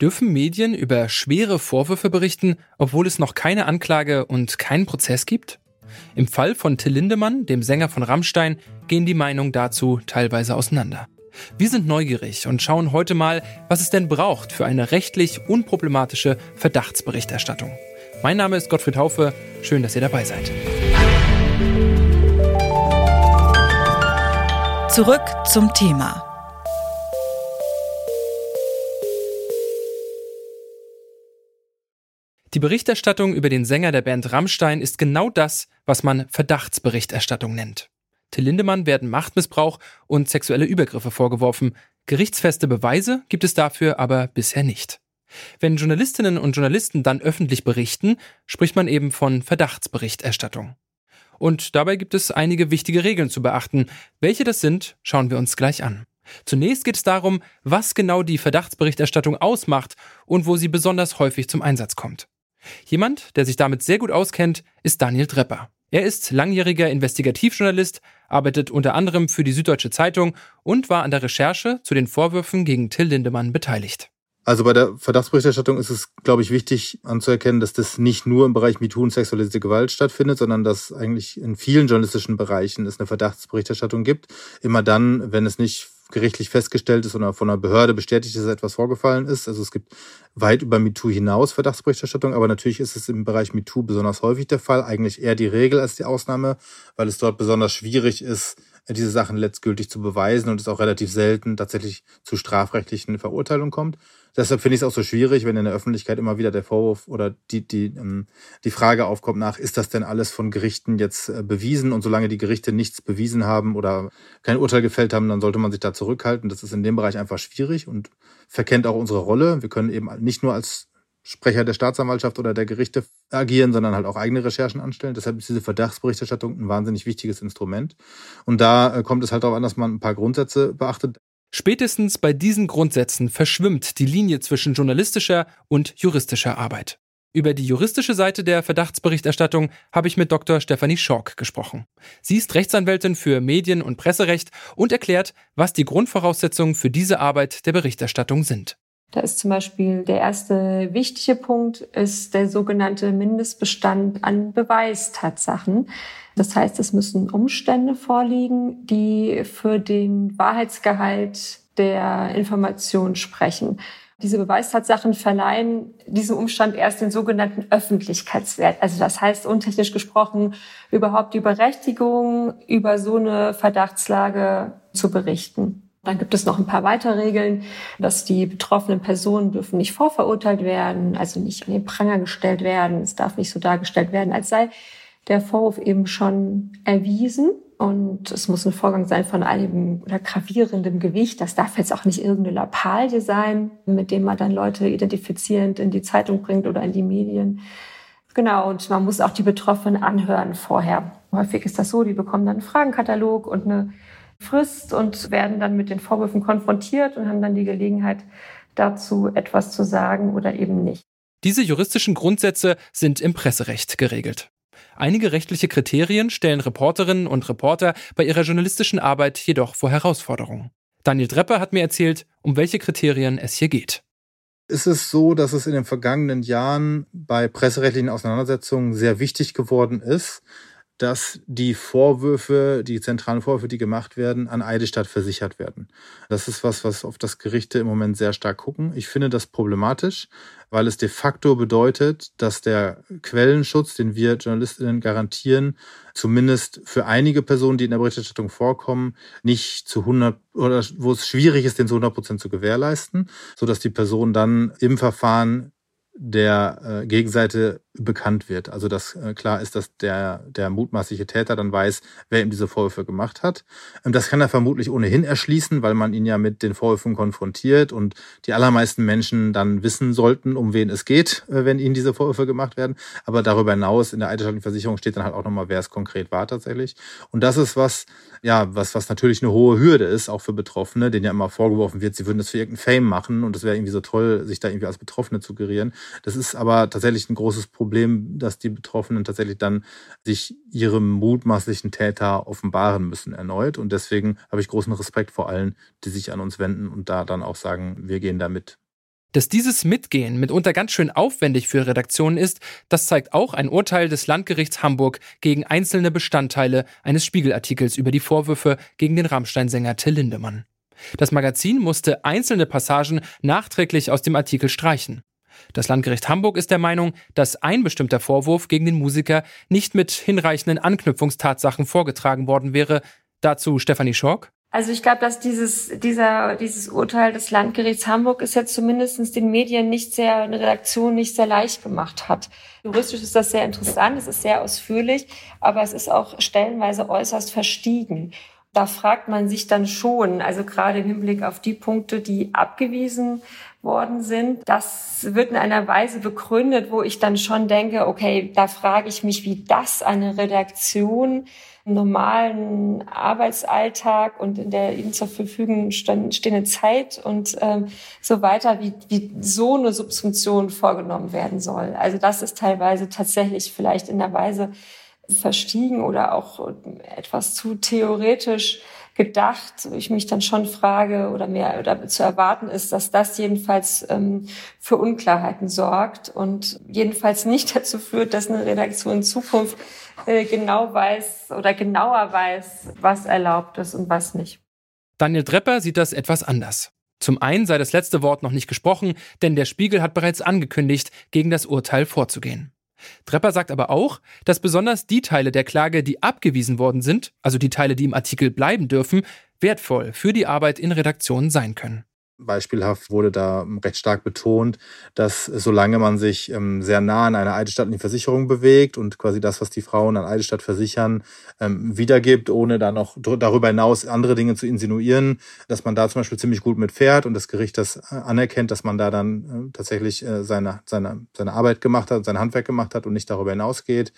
Dürfen Medien über schwere Vorwürfe berichten, obwohl es noch keine Anklage und keinen Prozess gibt? Im Fall von Till Lindemann, dem Sänger von Rammstein, gehen die Meinungen dazu teilweise auseinander. Wir sind neugierig und schauen heute mal, was es denn braucht für eine rechtlich unproblematische Verdachtsberichterstattung. Mein Name ist Gottfried Haufe, schön, dass ihr dabei seid. Zurück zum Thema. Die Berichterstattung über den Sänger der Band Rammstein ist genau das, was man Verdachtsberichterstattung nennt. Till Lindemann werden Machtmissbrauch und sexuelle Übergriffe vorgeworfen. Gerichtsfeste Beweise gibt es dafür aber bisher nicht. Wenn Journalistinnen und Journalisten dann öffentlich berichten, spricht man eben von Verdachtsberichterstattung. Und dabei gibt es einige wichtige Regeln zu beachten. Welche das sind, schauen wir uns gleich an. Zunächst geht es darum, was genau die Verdachtsberichterstattung ausmacht und wo sie besonders häufig zum Einsatz kommt. Jemand, der sich damit sehr gut auskennt, ist Daniel Drepper. Er ist langjähriger Investigativjournalist, arbeitet unter anderem für die Süddeutsche Zeitung und war an der Recherche zu den Vorwürfen gegen Till Lindemann beteiligt. Also bei der Verdachtsberichterstattung ist es, glaube ich, wichtig anzuerkennen, dass das nicht nur im Bereich MeToo und sexualisierte Gewalt stattfindet, sondern dass eigentlich in vielen journalistischen Bereichen es eine Verdachtsberichterstattung gibt. Immer dann, wenn es nicht gerichtlich festgestellt ist oder von einer Behörde bestätigt dass etwas vorgefallen ist. Also es gibt weit über MeToo hinaus Verdachtsberichterstattung, aber natürlich ist es im Bereich MeToo besonders häufig der Fall, eigentlich eher die Regel als die Ausnahme, weil es dort besonders schwierig ist, diese Sachen letztgültig zu beweisen und es auch relativ selten tatsächlich zu strafrechtlichen Verurteilungen kommt. Deshalb finde ich es auch so schwierig, wenn in der Öffentlichkeit immer wieder der Vorwurf oder die, die, ähm, die Frage aufkommt nach, ist das denn alles von Gerichten jetzt äh, bewiesen? Und solange die Gerichte nichts bewiesen haben oder kein Urteil gefällt haben, dann sollte man sich da zurückhalten. Das ist in dem Bereich einfach schwierig und verkennt auch unsere Rolle. Wir können eben nicht nur als Sprecher der Staatsanwaltschaft oder der Gerichte agieren, sondern halt auch eigene Recherchen anstellen. Deshalb ist diese Verdachtsberichterstattung ein wahnsinnig wichtiges Instrument. Und da äh, kommt es halt darauf an, dass man ein paar Grundsätze beachtet. Spätestens bei diesen Grundsätzen verschwimmt die Linie zwischen journalistischer und juristischer Arbeit. Über die juristische Seite der Verdachtsberichterstattung habe ich mit Dr. Stephanie Schork gesprochen. Sie ist Rechtsanwältin für Medien- und Presserecht und erklärt, was die Grundvoraussetzungen für diese Arbeit der Berichterstattung sind. Da ist zum Beispiel der erste wichtige Punkt, ist der sogenannte Mindestbestand an Beweistatsachen. Das heißt, es müssen Umstände vorliegen, die für den Wahrheitsgehalt der Information sprechen. Diese Beweistatsachen verleihen diesem Umstand erst den sogenannten Öffentlichkeitswert. Also das heißt, untechnisch gesprochen, überhaupt die Berechtigung, über so eine Verdachtslage zu berichten. Dann gibt es noch ein paar weitere Regeln, dass die betroffenen Personen dürfen nicht vorverurteilt werden, also nicht an den Pranger gestellt werden. Es darf nicht so dargestellt werden, als sei der Vorwurf eben schon erwiesen. Und es muss ein Vorgang sein von einem oder gravierendem Gewicht. Das darf jetzt auch nicht irgendeine Lappalie sein, mit dem man dann Leute identifizierend in die Zeitung bringt oder in die Medien. Genau, und man muss auch die Betroffenen anhören vorher. Häufig ist das so, die bekommen dann einen Fragenkatalog und eine Frist und werden dann mit den Vorwürfen konfrontiert und haben dann die Gelegenheit dazu, etwas zu sagen oder eben nicht. Diese juristischen Grundsätze sind im Presserecht geregelt. Einige rechtliche Kriterien stellen Reporterinnen und Reporter bei ihrer journalistischen Arbeit jedoch vor Herausforderungen. Daniel Drepper hat mir erzählt, um welche Kriterien es hier geht. Ist es so, dass es in den vergangenen Jahren bei presserechtlichen Auseinandersetzungen sehr wichtig geworden ist, dass die Vorwürfe, die zentralen Vorwürfe, die gemacht werden, an Eidesstadt versichert werden. Das ist was, was auf das Gerichte im Moment sehr stark gucken. Ich finde das problematisch, weil es de facto bedeutet, dass der Quellenschutz, den wir Journalistinnen garantieren, zumindest für einige Personen, die in der Berichterstattung vorkommen, nicht zu 100 oder wo es schwierig ist, den zu 100 Prozent zu gewährleisten, so dass die Person dann im Verfahren der äh, Gegenseite bekannt wird. Also dass äh, klar ist, dass der, der mutmaßliche Täter dann weiß, wer ihm diese Vorwürfe gemacht hat. Ähm, das kann er vermutlich ohnehin erschließen, weil man ihn ja mit den Vorwürfen konfrontiert und die allermeisten Menschen dann wissen sollten, um wen es geht, äh, wenn ihnen diese Vorwürfe gemacht werden. Aber darüber hinaus in der eidesstattlichen Versicherung steht dann halt auch nochmal, wer es konkret war tatsächlich. Und das ist was, ja, was, was natürlich eine hohe Hürde ist, auch für Betroffene, denen ja immer vorgeworfen wird, sie würden das für irgendeinen Fame machen und es wäre irgendwie so toll, sich da irgendwie als Betroffene zu gerieren. Das ist aber tatsächlich ein großes Problem, dass die Betroffenen tatsächlich dann sich ihrem mutmaßlichen Täter offenbaren müssen erneut. Und deswegen habe ich großen Respekt vor allen, die sich an uns wenden und da dann auch sagen, wir gehen da mit. Dass dieses Mitgehen mitunter ganz schön aufwendig für Redaktionen ist, das zeigt auch ein Urteil des Landgerichts Hamburg gegen einzelne Bestandteile eines Spiegelartikels über die Vorwürfe gegen den Rammstein-Sänger Till Lindemann. Das Magazin musste einzelne Passagen nachträglich aus dem Artikel streichen. Das Landgericht Hamburg ist der Meinung, dass ein bestimmter Vorwurf gegen den Musiker nicht mit hinreichenden Anknüpfungstatsachen vorgetragen worden wäre. Dazu Stefanie Schork. Also ich glaube, dass dieses, dieser, dieses Urteil des Landgerichts Hamburg es jetzt zumindest den Medien nicht sehr, eine Redaktion nicht sehr leicht gemacht hat. Juristisch ist das sehr interessant, es ist sehr ausführlich, aber es ist auch stellenweise äußerst verstiegen. Da fragt man sich dann schon, also gerade im Hinblick auf die Punkte, die abgewiesen worden sind. Das wird in einer Weise begründet, wo ich dann schon denke, okay, da frage ich mich, wie das eine Redaktion im normalen Arbeitsalltag und in der ihnen zur Verfügung stehenden Zeit und ähm, so weiter, wie, wie so eine Subsumption vorgenommen werden soll. Also das ist teilweise tatsächlich vielleicht in der Weise verstiegen oder auch etwas zu theoretisch gedacht, wo ich mich dann schon frage oder mehr oder zu erwarten ist, dass das jedenfalls ähm, für Unklarheiten sorgt und jedenfalls nicht dazu führt, dass eine Redaktion in Zukunft äh, genau weiß oder genauer weiß, was erlaubt ist und was nicht. Daniel Drepper sieht das etwas anders. Zum einen sei das letzte Wort noch nicht gesprochen, denn der Spiegel hat bereits angekündigt, gegen das Urteil vorzugehen. Trepper sagt aber auch, dass besonders die Teile der Klage, die abgewiesen worden sind, also die Teile, die im Artikel bleiben dürfen, wertvoll für die Arbeit in Redaktionen sein können. Beispielhaft wurde da recht stark betont, dass solange man sich ähm, sehr nah an einer eidesstattlichen Versicherung bewegt und quasi das, was die Frauen an Eidesstadt versichern, ähm, wiedergibt, ohne dann noch darüber hinaus andere Dinge zu insinuieren, dass man da zum Beispiel ziemlich gut mitfährt und das Gericht das äh, anerkennt, dass man da dann äh, tatsächlich äh, seine, seine, seine Arbeit gemacht hat, sein Handwerk gemacht hat und nicht darüber hinausgeht.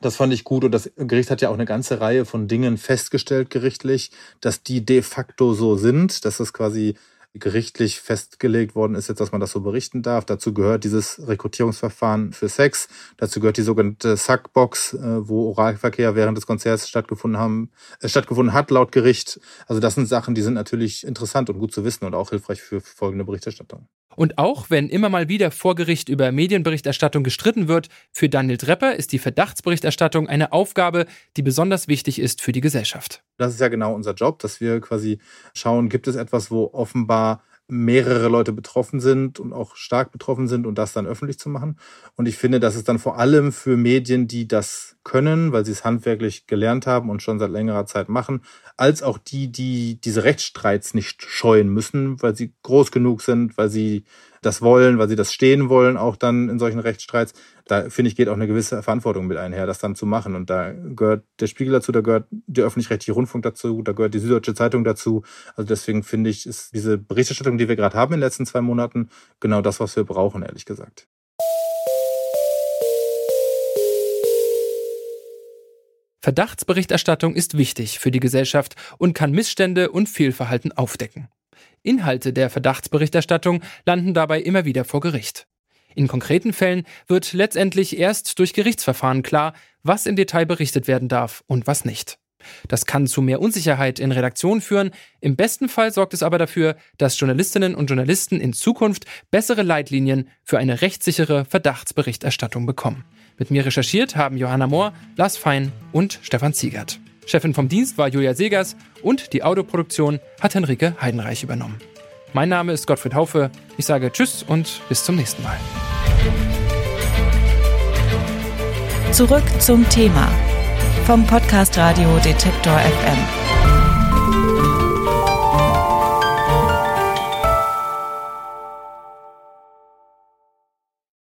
Das fand ich gut und das Gericht hat ja auch eine ganze Reihe von Dingen festgestellt gerichtlich, dass die de facto so sind, dass das quasi gerichtlich festgelegt worden ist, jetzt, dass man das so berichten darf. Dazu gehört dieses Rekrutierungsverfahren für Sex. Dazu gehört die sogenannte Sackbox, äh, wo Oralverkehr während des Konzerts stattgefunden haben, äh, stattgefunden hat, laut Gericht. Also das sind Sachen, die sind natürlich interessant und gut zu wissen und auch hilfreich für folgende Berichterstattung. Und auch wenn immer mal wieder vor Gericht über Medienberichterstattung gestritten wird, für Daniel Drepper ist die Verdachtsberichterstattung eine Aufgabe, die besonders wichtig ist für die Gesellschaft. Das ist ja genau unser Job, dass wir quasi schauen, gibt es etwas, wo offenbar mehrere Leute betroffen sind und auch stark betroffen sind und das dann öffentlich zu machen. Und ich finde, dass es dann vor allem für Medien, die das können, weil sie es handwerklich gelernt haben und schon seit längerer Zeit machen, als auch die, die diese Rechtsstreits nicht scheuen müssen, weil sie groß genug sind, weil sie das wollen, weil sie das stehen wollen, auch dann in solchen Rechtsstreits. Da finde ich, geht auch eine gewisse Verantwortung mit einher, das dann zu machen. Und da gehört der Spiegel dazu, da gehört der öffentlich-rechtliche Rundfunk dazu, da gehört die Süddeutsche Zeitung dazu. Also deswegen finde ich, ist diese Berichterstattung, die wir gerade haben in den letzten zwei Monaten, genau das, was wir brauchen, ehrlich gesagt. Verdachtsberichterstattung ist wichtig für die Gesellschaft und kann Missstände und Fehlverhalten aufdecken. Inhalte der Verdachtsberichterstattung landen dabei immer wieder vor Gericht. In konkreten Fällen wird letztendlich erst durch Gerichtsverfahren klar, was im Detail berichtet werden darf und was nicht. Das kann zu mehr Unsicherheit in Redaktionen führen. Im besten Fall sorgt es aber dafür, dass Journalistinnen und Journalisten in Zukunft bessere Leitlinien für eine rechtssichere Verdachtsberichterstattung bekommen. Mit mir recherchiert haben Johanna Mohr, Lars Fein und Stefan Ziegert. Chefin vom Dienst war Julia Segers und die Audioproduktion hat Henrike Heidenreich übernommen. Mein Name ist Gottfried Haufe. Ich sage Tschüss und bis zum nächsten Mal. Zurück zum Thema vom Podcast Radio Detektor FM.